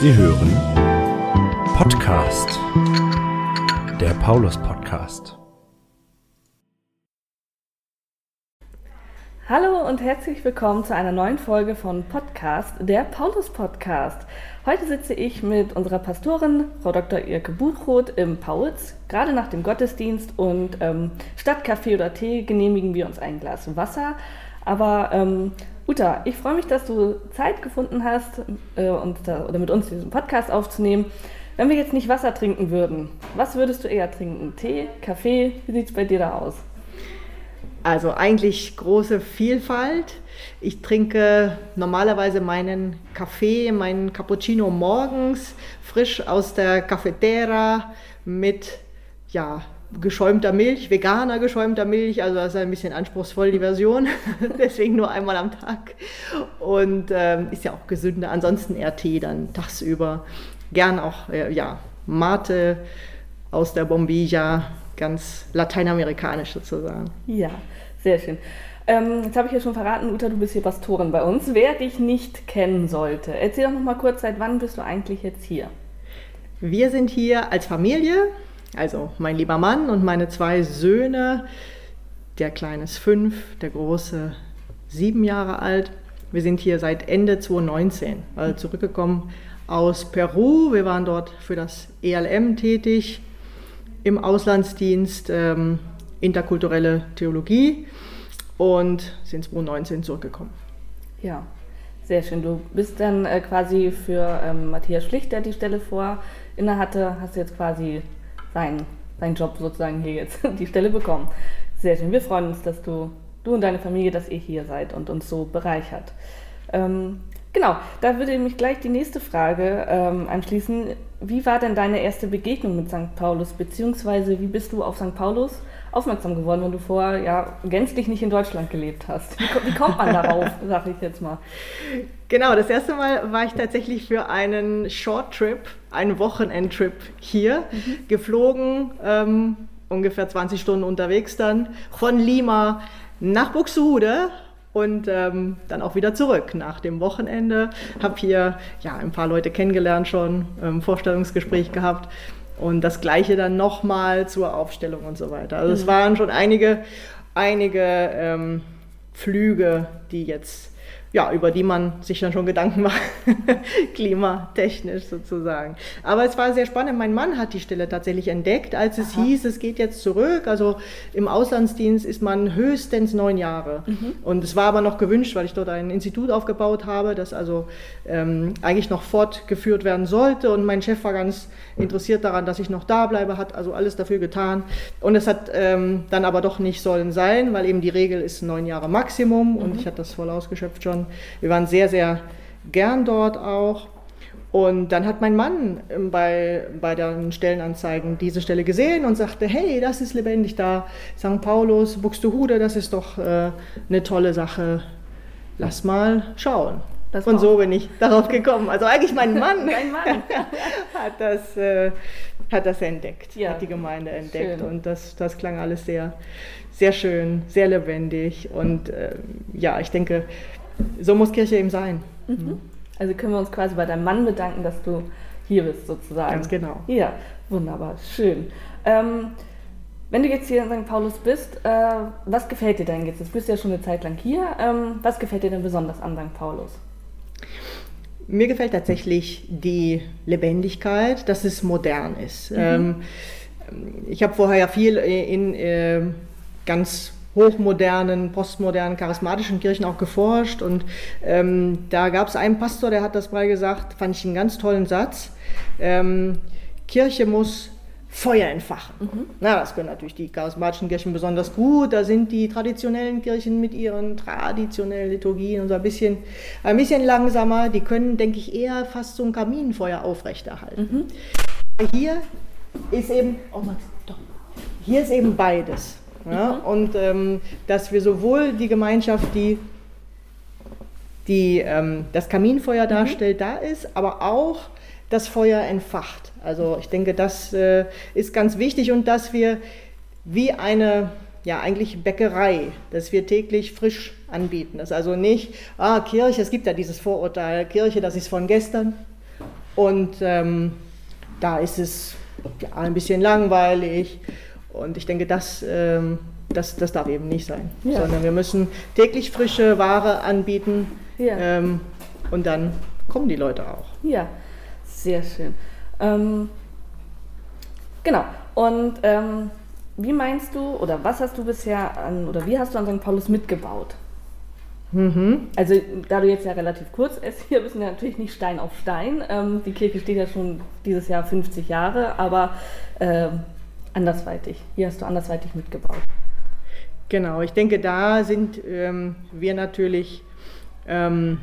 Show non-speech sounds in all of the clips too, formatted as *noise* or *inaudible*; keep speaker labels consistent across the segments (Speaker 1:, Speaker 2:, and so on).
Speaker 1: Sie hören Podcast, der Paulus Podcast.
Speaker 2: Hallo und herzlich willkommen zu einer neuen Folge von Podcast, der Paulus Podcast. Heute sitze ich mit unserer Pastorin, Frau Dr. Irke Buchroth, im Pauls. Gerade nach dem Gottesdienst und ähm, statt Kaffee oder Tee genehmigen wir uns ein Glas Wasser. Aber ähm, Uta, ich freue mich, dass du Zeit gefunden hast, äh, und da, oder mit uns diesen Podcast aufzunehmen. Wenn wir jetzt nicht Wasser trinken würden, was würdest du eher trinken? Tee, Kaffee? Wie sieht es bei dir da aus?
Speaker 3: Also eigentlich große Vielfalt. Ich trinke normalerweise meinen Kaffee, meinen Cappuccino morgens frisch aus der Cafetera mit ja, geschäumter Milch, veganer geschäumter Milch, also das ist ein bisschen anspruchsvoll die Version, *laughs* deswegen nur einmal am Tag und ähm, ist ja auch gesünder. Ansonsten eher Tee dann tagsüber, gern auch äh, ja Mate aus der Bombilla, ganz lateinamerikanisch sozusagen.
Speaker 2: Ja, sehr schön. Ähm, jetzt habe ich ja schon verraten, Uta, du bist hier Pastorin bei uns. Wer dich nicht kennen sollte, erzähl doch noch mal kurz, seit wann bist du eigentlich jetzt hier?
Speaker 3: Wir sind hier als Familie, also mein lieber Mann und meine zwei Söhne. Der Kleine ist fünf, der Große sieben Jahre alt. Wir sind hier seit Ende 2019 also zurückgekommen aus Peru. Wir waren dort für das ELM tätig im Auslandsdienst ähm, interkulturelle Theologie und sind 2019 zurückgekommen.
Speaker 2: Ja, sehr schön. Du bist dann äh, quasi für ähm, Matthias Schlicht, der die Stelle vor inne hatte, hast du jetzt quasi seinen, seinen Job sozusagen hier jetzt *laughs* die Stelle bekommen. Sehr schön. Wir freuen uns, dass du, du und deine Familie, dass ihr hier seid und uns so bereichert. Ähm, genau, da würde mich gleich die nächste Frage ähm, anschließen. Wie war denn deine erste Begegnung mit St. Paulus, beziehungsweise wie bist du auf St. Paulus aufmerksam geworden, wenn du vorher ja gänzlich nicht in Deutschland gelebt hast? Wie, wie kommt man darauf, *laughs* sag ich jetzt mal?
Speaker 3: Genau, das erste Mal war ich tatsächlich für einen Short Trip, einen Wochenendtrip hier mhm. geflogen, ähm, ungefähr 20 Stunden unterwegs dann, von Lima nach Buxtehude und ähm, dann auch wieder zurück nach dem Wochenende. Habe hier ja ein paar Leute kennengelernt schon, ähm, Vorstellungsgespräch gehabt und das gleiche dann nochmal zur Aufstellung und so weiter. Also es mhm. waren schon einige, einige ähm, Flüge, die jetzt ja, über die man sich dann schon Gedanken macht, *laughs* klimatechnisch sozusagen. Aber es war sehr spannend. Mein Mann hat die Stelle tatsächlich entdeckt, als es Aha. hieß, es geht jetzt zurück. Also im Auslandsdienst ist man höchstens neun Jahre. Mhm. Und es war aber noch gewünscht, weil ich dort ein Institut aufgebaut habe, das also ähm, eigentlich noch fortgeführt werden sollte. Und mein Chef war ganz interessiert daran, dass ich noch da bleibe, hat also alles dafür getan. Und es hat ähm, dann aber doch nicht sollen sein, weil eben die Regel ist neun Jahre Maximum. Und mhm. ich hatte das voll ausgeschöpft schon. Wir waren sehr, sehr gern dort auch. Und dann hat mein Mann ähm, bei, bei den Stellenanzeigen diese Stelle gesehen und sagte, hey, das ist lebendig da, St. Paulus, Buxtehude, das ist doch äh, eine tolle Sache, lass mal schauen. Das und so bin ich darauf gekommen. Also eigentlich mein *laughs* Mann, mein Mann. *laughs* hat, das, äh, hat das entdeckt, ja. hat die Gemeinde entdeckt. Schön. Und das, das klang alles sehr, sehr schön, sehr lebendig. Und äh, ja, ich denke, so muss Kirche eben sein.
Speaker 2: Mhm. Also können wir uns quasi bei deinem Mann bedanken, dass du hier bist, sozusagen.
Speaker 3: Ganz genau.
Speaker 2: Ja, wunderbar, schön. Ähm, wenn du jetzt hier in St. Paulus bist, äh, was gefällt dir denn jetzt? Du bist ja schon eine Zeit lang hier. Ähm, was gefällt dir denn besonders an St. Paulus?
Speaker 3: Mir gefällt tatsächlich die Lebendigkeit, dass es modern ist. Mhm. Ähm, ich habe vorher ja viel in, in äh, ganz hochmodernen, postmodernen, charismatischen Kirchen auch geforscht. Und ähm, da gab es einen Pastor, der hat das mal gesagt, fand ich einen ganz tollen Satz. Ähm, Kirche muss Feuer entfachen. Mhm. Na, das können natürlich die charismatischen Kirchen besonders gut. Da sind die traditionellen Kirchen mit ihren traditionellen Liturgien und so ein bisschen, ein bisschen langsamer. Die können, denke ich, eher fast so ein Kaminfeuer aufrechterhalten. Mhm. Hier ist eben, oh Mann, doch, hier ist eben beides. Mhm. Und ähm, dass wir sowohl die Gemeinschaft, die, die ähm, das Kaminfeuer mhm. darstellt, mhm. da ist, aber auch das Feuer entfacht. Also ich denke, das äh, ist ganz wichtig und dass wir wie eine ja eigentlich Bäckerei, dass wir täglich frisch anbieten. Das ist also nicht, ah, Kirche, es gibt ja dieses Vorurteil, Kirche, das ist von gestern Und ähm, da ist es ja, ein bisschen langweilig. Und ich denke, das, ähm, das, das darf eben nicht sein.
Speaker 2: Ja.
Speaker 3: Sondern wir müssen täglich frische Ware anbieten.
Speaker 2: Ja.
Speaker 3: Ähm, und dann kommen die Leute auch.
Speaker 2: Ja, sehr schön. Ähm, genau. Und ähm, wie meinst du oder was hast du bisher an oder wie hast du an St. Paulus mitgebaut?
Speaker 3: Mhm.
Speaker 2: Also da du jetzt ja relativ kurz ist, *laughs* hier wissen wir natürlich nicht Stein auf Stein. Ähm, die Kirche steht ja schon dieses Jahr 50 Jahre, aber ähm, andersweitig. Hier hast du andersweitig mitgebaut.
Speaker 3: Genau, ich denke, da sind ähm, wir natürlich ähm,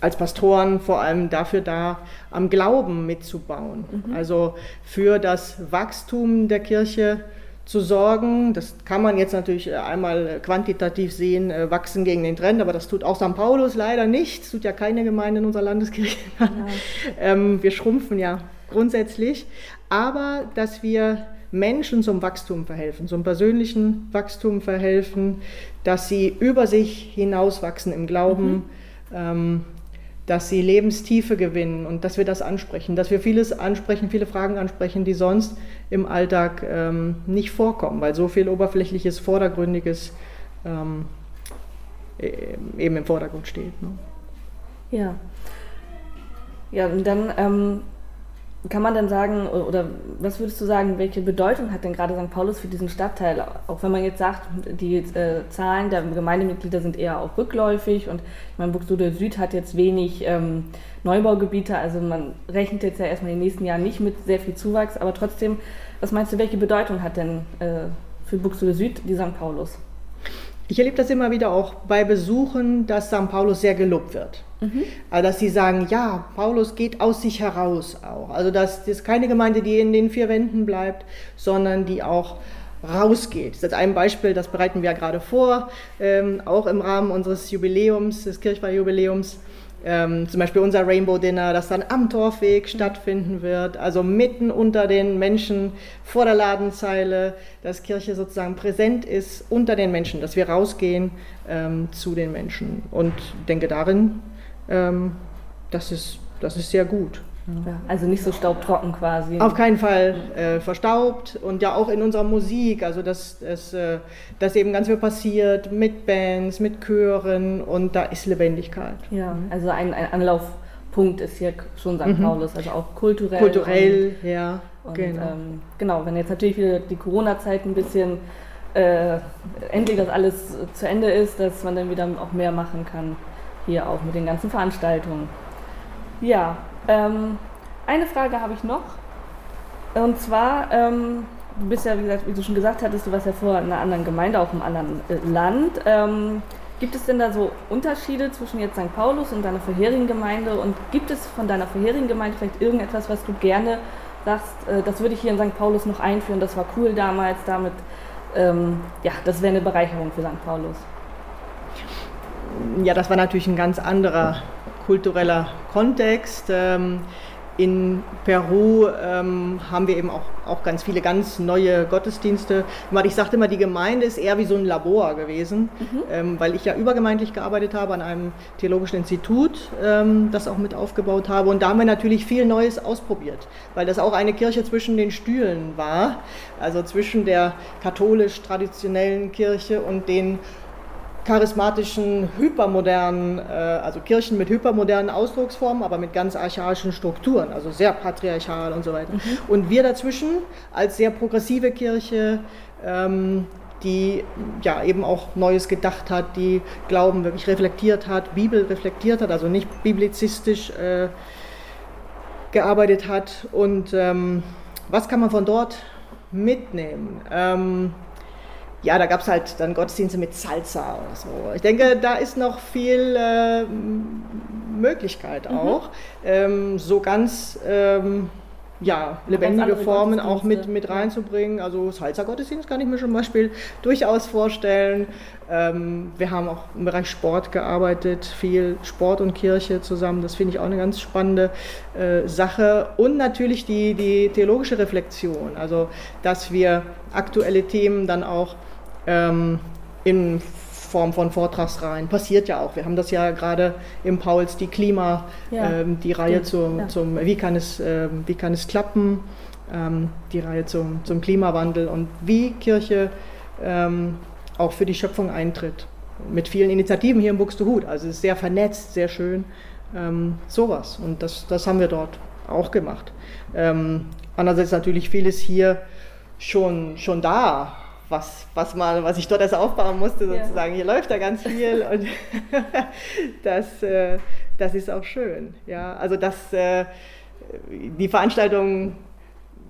Speaker 3: als Pastoren vor allem dafür da, am Glauben mitzubauen. Also für das Wachstum der Kirche zu sorgen. Das kann man jetzt natürlich einmal quantitativ sehen, äh, wachsen gegen den Trend, aber das tut auch St. Paulus leider nicht. Das tut ja keine Gemeinde in unserer Landeskirche. *laughs* ähm, wir schrumpfen ja grundsätzlich. Aber dass wir Menschen zum Wachstum verhelfen, zum persönlichen Wachstum verhelfen, dass sie über sich hinauswachsen im Glauben, ähm, dass sie Lebenstiefe gewinnen und dass wir das ansprechen, dass wir vieles ansprechen, viele Fragen ansprechen, die sonst im Alltag ähm, nicht vorkommen, weil so viel oberflächliches, vordergründiges ähm, e- eben im Vordergrund steht. Ne?
Speaker 2: Ja. Ja, und dann ähm, kann man dann sagen, oder was würdest du sagen, welche Bedeutung hat denn gerade St. Paulus für diesen Stadtteil? Auch wenn man jetzt sagt, die äh, Zahlen der Gemeindemitglieder sind eher auch rückläufig und ich meine, Buxtehude Süd hat jetzt wenig ähm, Neubaugebiete, also man rechnet jetzt ja erstmal in den nächsten Jahren nicht mit sehr viel Zuwachs, aber trotzdem, was meinst du, welche Bedeutung hat denn äh, für Buxtehude Süd die St. Paulus?
Speaker 3: Ich erlebe das immer wieder auch bei Besuchen, dass St. Paulus sehr gelobt wird. Also dass sie sagen, ja, Paulus geht aus sich heraus auch. Also dass das ist keine Gemeinde, die in den vier Wänden bleibt, sondern die auch rausgeht. Das ist ein Beispiel, das bereiten wir ja gerade vor, ähm, auch im Rahmen unseres Jubiläums, des Kirchweihjubiläums. Ähm, zum Beispiel unser Rainbow Dinner, das dann am Torfweg stattfinden wird, also mitten unter den Menschen vor der Ladenzeile, dass Kirche sozusagen präsent ist unter den Menschen, dass wir rausgehen ähm, zu den Menschen. Und denke darin, ähm, das, ist, das ist sehr gut.
Speaker 2: Ja, also nicht so staubtrocken quasi.
Speaker 3: Auf keinen Fall äh, verstaubt und ja auch in unserer Musik, also dass, dass, äh, dass eben ganz viel passiert mit Bands, mit Chören und da ist Lebendigkeit.
Speaker 2: Ja, also ein, ein Anlaufpunkt ist hier schon St. Paulus, also auch kulturell.
Speaker 3: Kulturell, ja,
Speaker 2: Und, und,
Speaker 3: genau.
Speaker 2: Ähm, genau, wenn jetzt natürlich wieder die Corona-Zeit ein bisschen äh, endlich das alles zu Ende ist, dass man dann wieder auch mehr machen kann, hier auch mit den ganzen Veranstaltungen. Ja, ähm, eine Frage habe ich noch. Und zwar, ähm, du bist ja, wie, gesagt, wie du schon gesagt hattest, du warst ja vorher in einer anderen Gemeinde, auch im anderen äh, Land. Ähm, gibt es denn da so Unterschiede zwischen jetzt St. Paulus und deiner vorherigen Gemeinde? Und gibt es von deiner vorherigen Gemeinde vielleicht irgendetwas, was du gerne sagst, äh, das würde ich hier in St. Paulus noch einführen, das war cool damals, damit, ähm, ja, das wäre eine Bereicherung für St. Paulus.
Speaker 3: Ja, das war natürlich ein ganz anderer kultureller Kontext. Ähm, in Peru ähm, haben wir eben auch, auch ganz viele ganz neue Gottesdienste. Ich sagte immer, die Gemeinde ist eher wie so ein Labor gewesen, ähm, weil ich ja übergemeindlich gearbeitet habe an einem theologischen Institut, ähm, das auch mit aufgebaut habe. Und da haben wir natürlich viel Neues ausprobiert, weil das auch eine Kirche zwischen den Stühlen war, also zwischen der katholisch-traditionellen Kirche und den charismatischen, hypermodernen, äh, also Kirchen mit hypermodernen Ausdrucksformen, aber mit ganz archaischen Strukturen, also sehr patriarchal und so weiter. Und wir dazwischen als sehr progressive Kirche, ähm, die ja eben auch Neues gedacht hat, die Glauben wirklich reflektiert hat, Bibel reflektiert hat, also nicht biblizistisch äh, gearbeitet hat. Und ähm, was kann man von dort mitnehmen? Ja, da gab es halt dann Gottesdienste mit Salsa oder so. Ich denke, da ist noch viel äh, Möglichkeit auch, ähm, so ganz ähm, ja, lebendige Formen auch mit, mit reinzubringen. Also Salsa-Gottesdienst kann ich mir zum Beispiel durchaus vorstellen. Ähm, wir haben auch im Bereich Sport gearbeitet, viel Sport und Kirche zusammen. Das finde ich auch eine ganz spannende äh, Sache. Und natürlich die, die theologische Reflexion, also dass wir aktuelle Themen dann auch ähm, in Form von Vortragsreihen. Passiert ja auch. Wir haben das ja gerade im Pauls die Klima,
Speaker 2: Ja,
Speaker 3: ähm, die Reihe zum,
Speaker 2: ja.
Speaker 3: zum wie kann es, ähm, wie kann es klappen, ähm, die Reihe zum, zum Klimawandel und wie Kirche ähm, auch für die Schöpfung eintritt. Mit vielen Initiativen hier in Buxtehude. Also es ist sehr vernetzt, sehr schön. Ähm, sowas. Und das, das haben wir dort auch gemacht. Ähm, andererseits natürlich vieles hier schon, schon da, was, was, man, was ich dort erst aufbauen musste,
Speaker 2: Ja.
Speaker 3: sozusagen. Hier läuft da ganz viel und *laughs* das, äh, das ist auch schön. Ja, also das, äh, die Veranstaltungen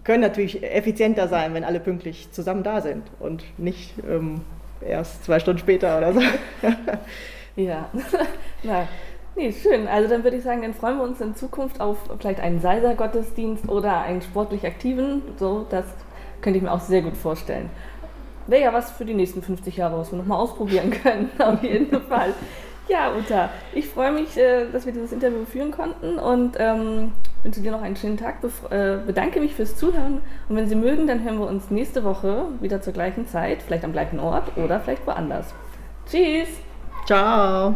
Speaker 3: können natürlich effizienter sein, wenn alle pünktlich zusammen da sind und nicht ähm, erst zwei Stunden später oder so. *laughs*
Speaker 2: Ja, *laughs* na, nee, schön. Also dann würde ich sagen, dann freuen wir uns in Zukunft auf vielleicht einen Seiser-Gottesdienst oder einen sportlich aktiven. So, das könnte ich mir auch sehr gut vorstellen. Wäre ja was für die nächsten 50 Jahre, was wir nochmal ausprobieren können, *laughs* auf jeden Fall. Ja, Uta, ich freue mich, äh, dass wir dieses Interview führen konnten und ähm, wünsche dir noch einen schönen Tag. Äh, bedanke mich fürs Zuhören und wenn Sie mögen, dann hören wir uns nächste Woche wieder zur gleichen Zeit, vielleicht am gleichen Ort oder vielleicht woanders. Tschüss!
Speaker 3: Ciao!